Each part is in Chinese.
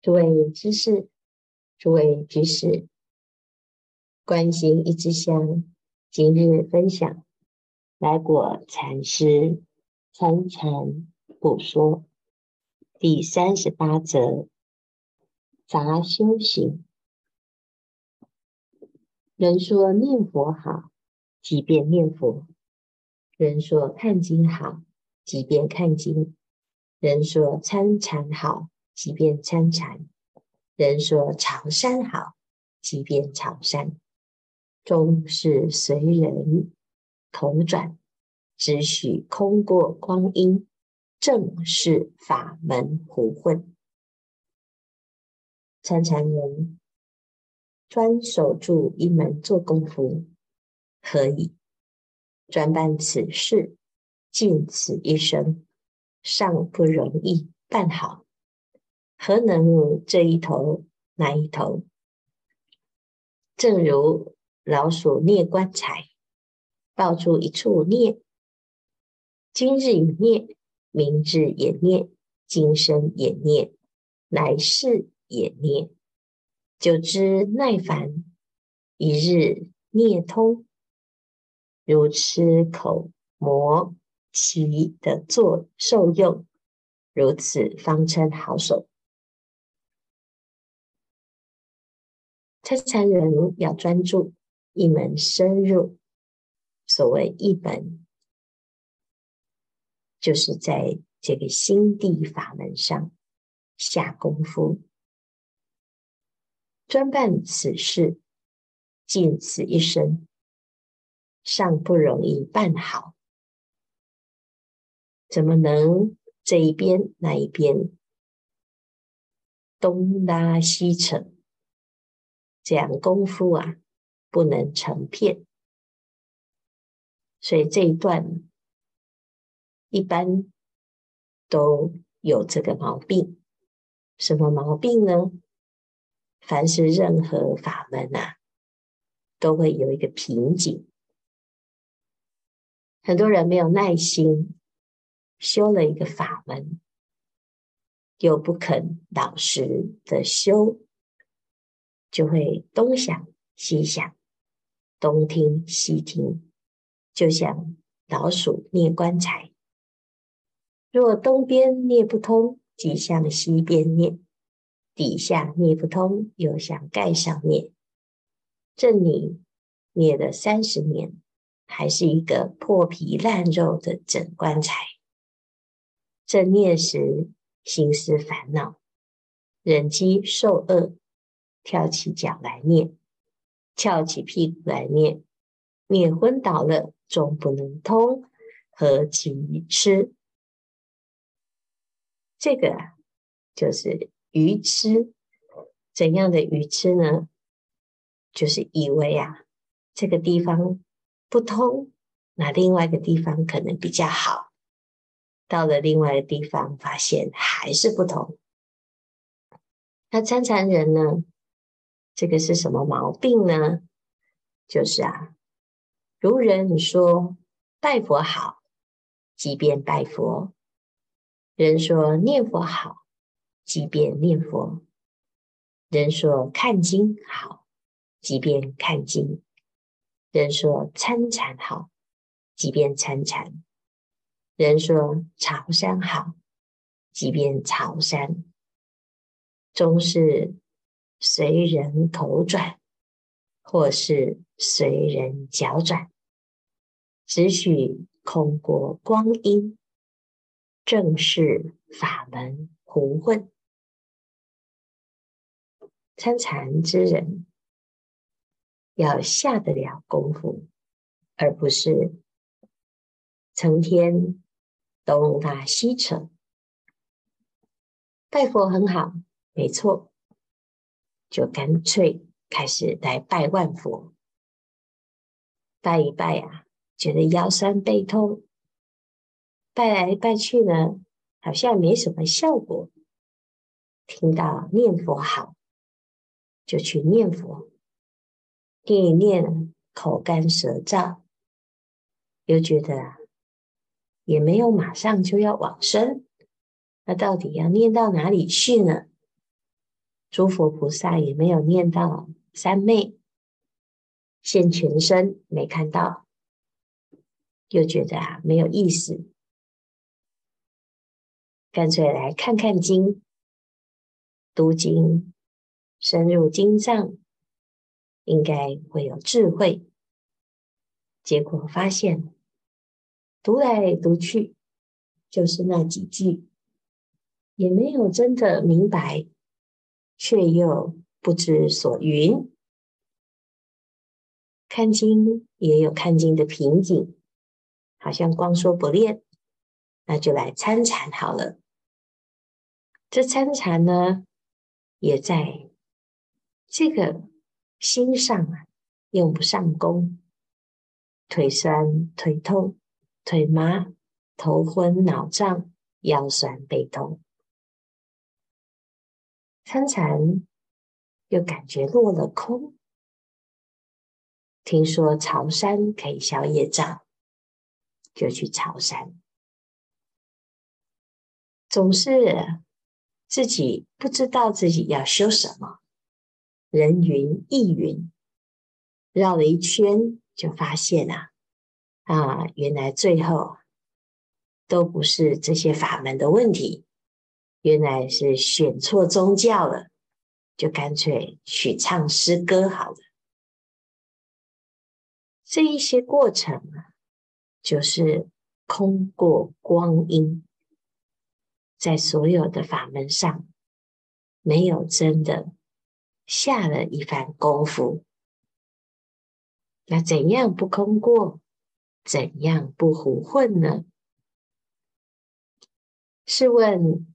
诸位居士，诸位居士，观心一支香，今日分享来果禅师参禅补说第三十八则杂修行。人说念佛好，即便念佛；人说看经好，即便看经；人说参禅好。即便参禅，人说长山好；即便长山，终是随人同转，只许空过光阴，正是法门胡混。参禅人专守住一门做功夫，何以专办此事，尽此一生，尚不容易办好。何能这一头那一头？正如老鼠啮棺材，抱住一处蹑，今日已蹑，明日也蹑，今生也蹑，来世也蹑，久之耐烦，一日蹑通，如吃口磨其的作受用，如此方称好手。参禅人要专注一门深入，所谓一本，就是在这个心地法门上下功夫，专办此事，尽此一生，尚不容易办好，怎么能这一边那一边东拉西扯？这样功夫啊，不能成片，所以这一段一般都有这个毛病。什么毛病呢？凡是任何法门啊，都会有一个瓶颈。很多人没有耐心，修了一个法门，又不肯老实的修。就会东想西想，东听西听，就像老鼠捏棺材。若东边捏不通，即向西边捏；底下捏不通，又向盖上蹑。这你捏了三十年，还是一个破皮烂肉的整棺材。正蹑时，心思烦恼，忍饥受饿。跳起脚来念，翘起屁股来蹑，蹑昏倒了，终不能通，何其愚痴！这个，就是愚痴。怎样的愚痴呢？就是以为啊，这个地方不通，那另外一个地方可能比较好。到了另外一个地方，发现还是不通。那参禅人呢？这个是什么毛病呢？就是啊，如人说拜佛好，即便拜佛；人说念佛好，即便念佛；人说看经好，即便看经；人说参禅好，即便参禅；人说朝山好，即便朝山，终是。随人口转，或是随人脚转，只许空过光阴，正是法门胡混。参禅之人要下得了功夫，而不是成天东拉西扯。拜佛很好，没错。就干脆开始来拜万佛，拜一拜啊，觉得腰酸背痛，拜来拜去呢，好像没什么效果。听到念佛好，就去念佛，念一念口干舌燥，又觉得，也没有马上就要往生，那到底要念到哪里去呢？诸佛菩萨也没有念到三昧，现全身没看到，又觉得啊没有意思，干脆来看看经，读经，深入经藏，应该会有智慧。结果发现，读来读去，就是那几句，也没有真的明白，却又不知所云。看经也有看经的瓶颈，好像光说不练，那就来参禅好了。这参禅呢，也在这个心上啊，用不上功。腿酸、腿痛、腿麻、头昏脑胀、腰酸背痛，参禅又感觉落了空。听说朝山可以消业障，就去朝山。总是自己不知道自己要修什么，人云亦云，绕了一圈。就发现啊，啊，原来最后都不是这些法门的问题，原来是选错宗教了，就干脆去唱诗歌好了。这一些过程啊，就是空过光阴，在所有的法门上，没有真的下了一番功夫。那怎样不空过？怎样不胡混呢？试问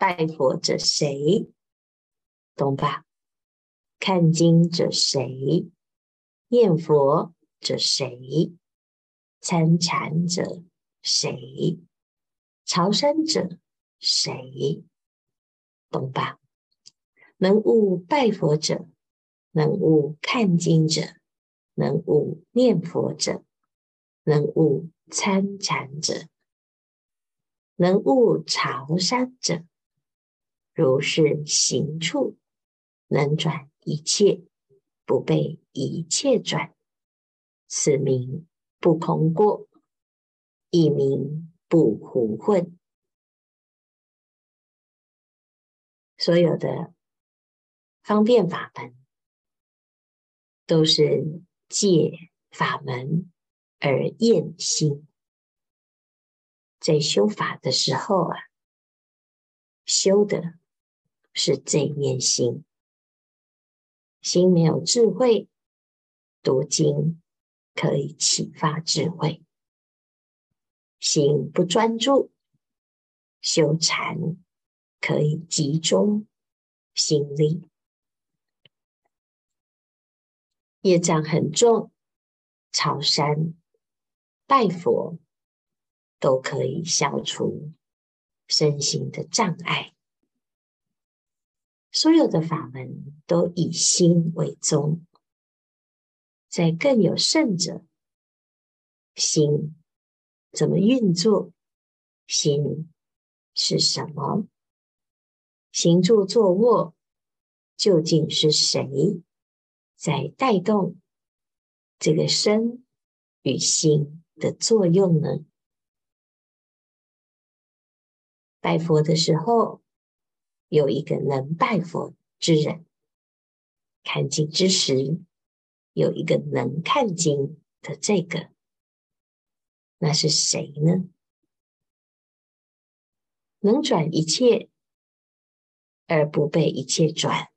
拜佛者谁？懂吧？看经者谁？念佛者谁？参禅者谁？朝山者谁？懂吧？能悟拜佛者，能悟看经者。能悟念佛者，能悟参禅者，能悟朝山者，如是行处，能转一切，不被一切转，此名不空过，亦名不胡混。所有的方便法门，都是。借法门而验心，在修法的时候啊，修的是这面心。心没有智慧，读经可以启发智慧；心不专注，修禅可以集中心力。业障很重，朝山拜佛都可以消除身心的障碍。所有的法门都以心为宗，在更有甚者，心怎么运作？心是什么？行住坐卧究竟是谁？在带动这个身与心的作用呢？拜佛的时候，有一个能拜佛之人；看经之时，有一个能看经的这个，那是谁呢？能转一切而不被一切转。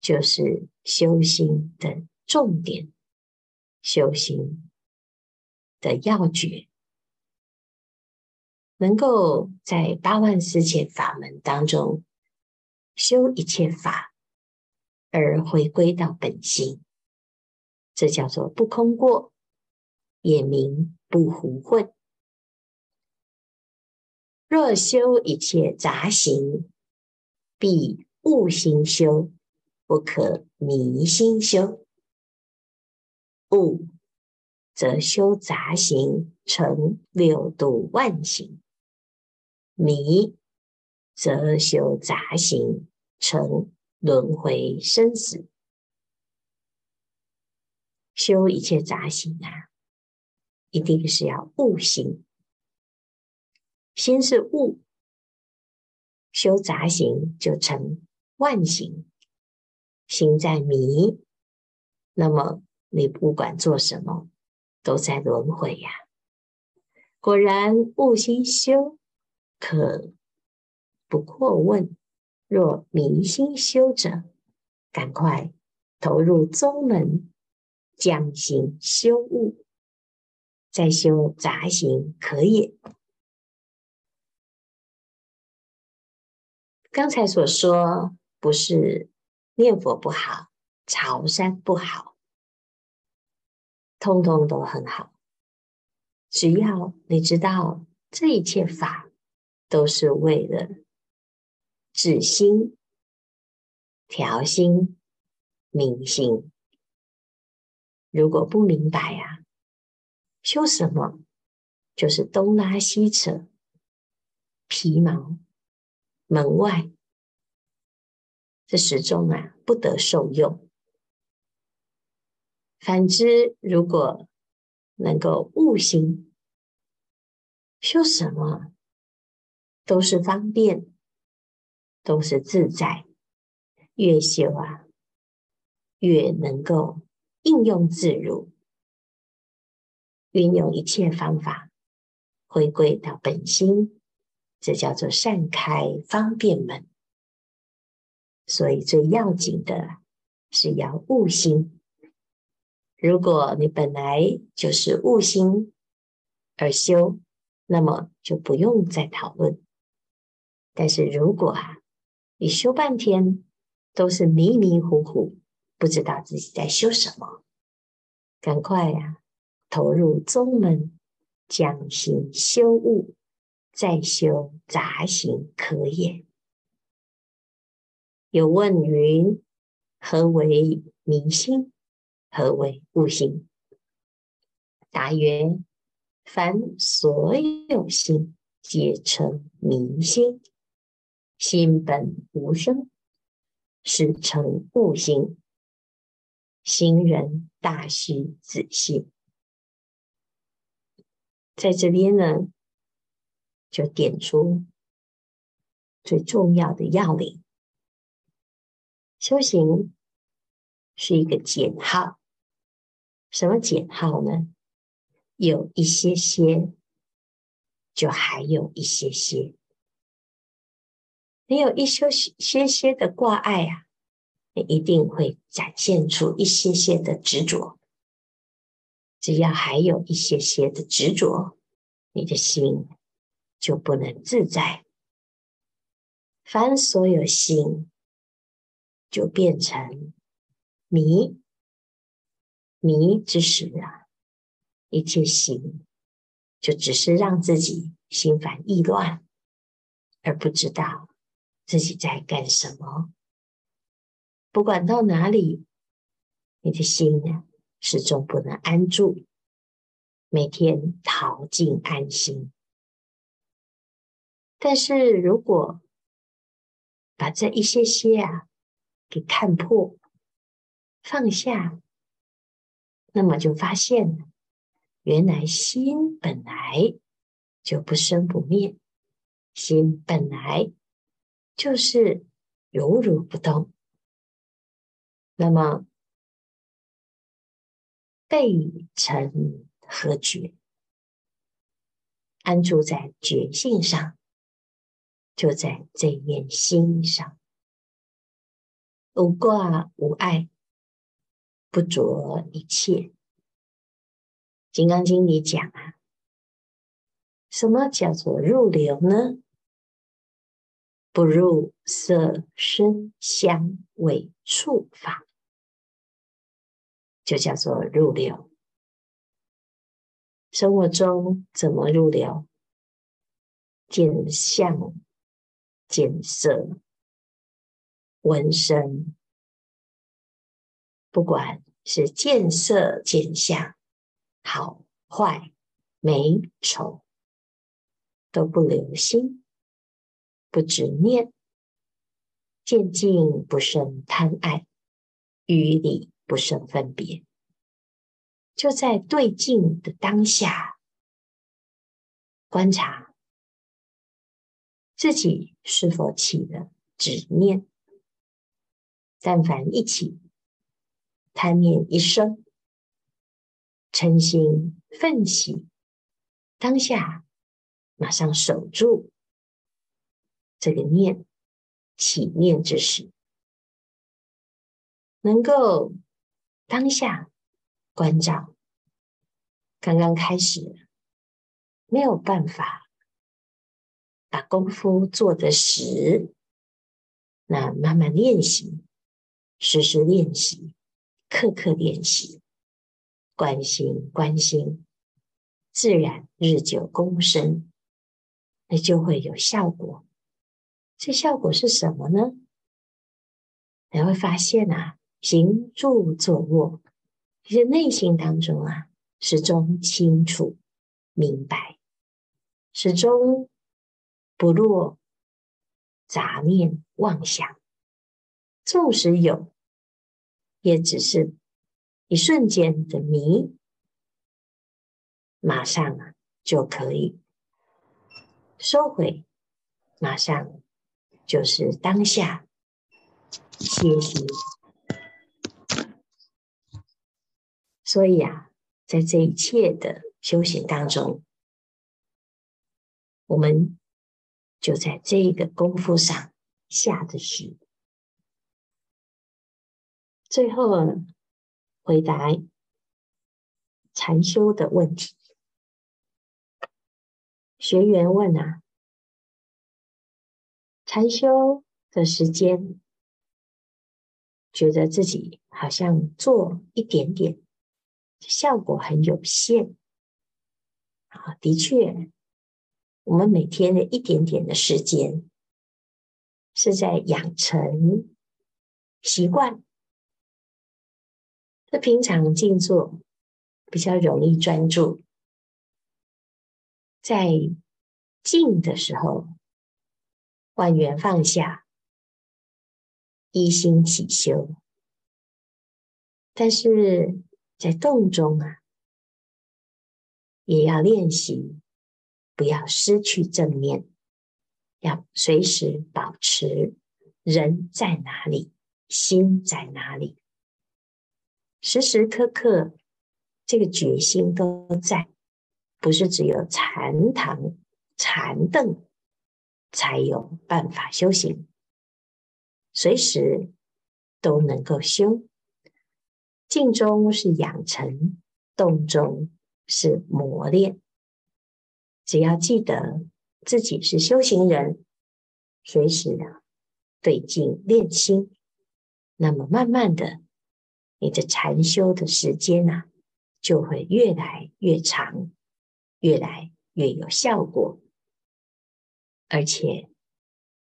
就是修心的重点，修心的要诀，能够在八万四千法门当中修一切法，而回归到本心，这叫做不空过，也名不胡混。若修一切杂行，必悟心修。不可迷心修，悟则修杂行成六度万行；迷则修杂行成轮回生死。修一切杂行啊，一定是要悟心。心是悟，修杂行就成万行。心在迷，那么你不管做什么，都在轮回呀。果然悟心修，可不过问：若明心修者，赶快投入宗门。将行修悟，再修杂行可也。刚才所说，不是念佛不好，朝山不好，通通都很好。只要你知道，这一切法都是为了止心、调心、明心。如果不明白呀、啊，修什么就是东拉西扯，皮毛门外，这始终啊不得受用。反之，如果能够悟心，修什么都是方便，都是自在。越修啊，越能够。应用自如，运用一切方法，回归到本心，这叫做善开方便门。所以最要紧的是要悟心。如果你本来就是悟心而修，那么就不用再讨论。但是如果啊，你修半天都是迷迷糊糊。不知道自己在修什么，赶快呀、啊，投入宗门，将行修悟，再修杂行可也。有问云：何为明心？何为悟心？答曰：凡所有心，皆称明心。心本无生，是成悟心。行人大须仔细，在这边呢，就点出最重要的要领。修行是一个减号，什么减号呢？有一些些，就还有一些些，你有一些些些的挂碍啊。你一定会展现出一些些的执着，只要还有一些些的执着，你的心就不能自在。凡所有心，就变成迷，迷之时啊，一切行就只是让自己心烦意乱，而不知道自己在干什么。不管到哪里，你的心呢，始终不能安住。每天逃进安心，但是如果把这一些些啊给看破、放下，那么就发现了，原来心本来就不生不灭，心本来就是如如不动。那么，备成何觉？安住在觉性上，就在这一念心上，无挂无碍，不着一切。《金刚经》里讲啊，什么叫做入流呢？不入色声香味触法，就叫做入流。生活中怎么入流？见相、见色、闻声，不管是见色见相，好坏美丑，都不留心。不执念，见境不生贪爱，于理不生分别，就在对境的当下，观察自己是否起了执念。但凡一起，贪念一生，嗔心奋起，当下马上守住这个念起念之时，能够当下观照。刚刚开始没有办法把功夫做得实，那慢慢练习。时时练习，刻刻练习，关心关心，自然日久功深，那就会有效果。这效果是什么呢？你会发现啊，行住坐卧，其实内心当中啊，始终清楚明白，始终不落杂念妄想。纵使有，也只是一瞬间的迷，马上啊就可以收回，马上就是当下歇息。所以啊，在这一切的修行当中，我们就在这个功夫上下的是。最后回答禅修的问题。学员问啊，禅修的时间，觉得自己好像做一点点，效果很有限。啊，的确，我们每天的一点点的时间，是在养成习惯。那平常静坐比较容易专注，在静的时候，万缘放下，一心起修。但是在动中啊，也要练习，不要失去正念，要随时保持人在哪里，心在哪里。时时刻刻，这个决心都在，不是只有禅堂、禅凳才有办法修行，随时都能够修。静中是养成，动中是磨练。只要记得自己是修行人，随时啊对静练心，那么慢慢的。你的禅修的时间啊，就会越来越长，越来越有效果。而且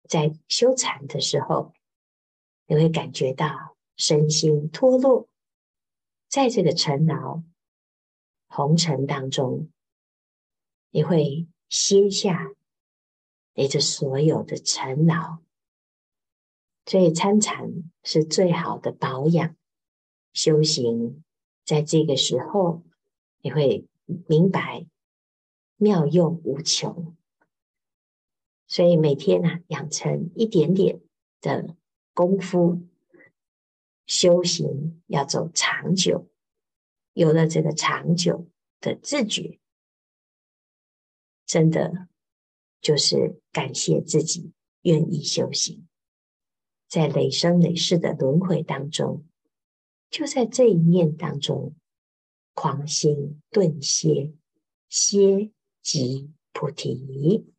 在修禅的时候，你会感觉到身心脱落，在这个尘劳红尘当中，你会歇下你这所有的尘劳。所以参禅是最好的保养。修行在这个时候，你会明白妙用无穷。所以每天呢、啊，养成一点点的功夫，修行要走长久。有了这个长久的自觉，真的就是感谢自己愿意修行，在累生累世的轮回当中。就在这一念当中，狂心顿歇，歇即菩提。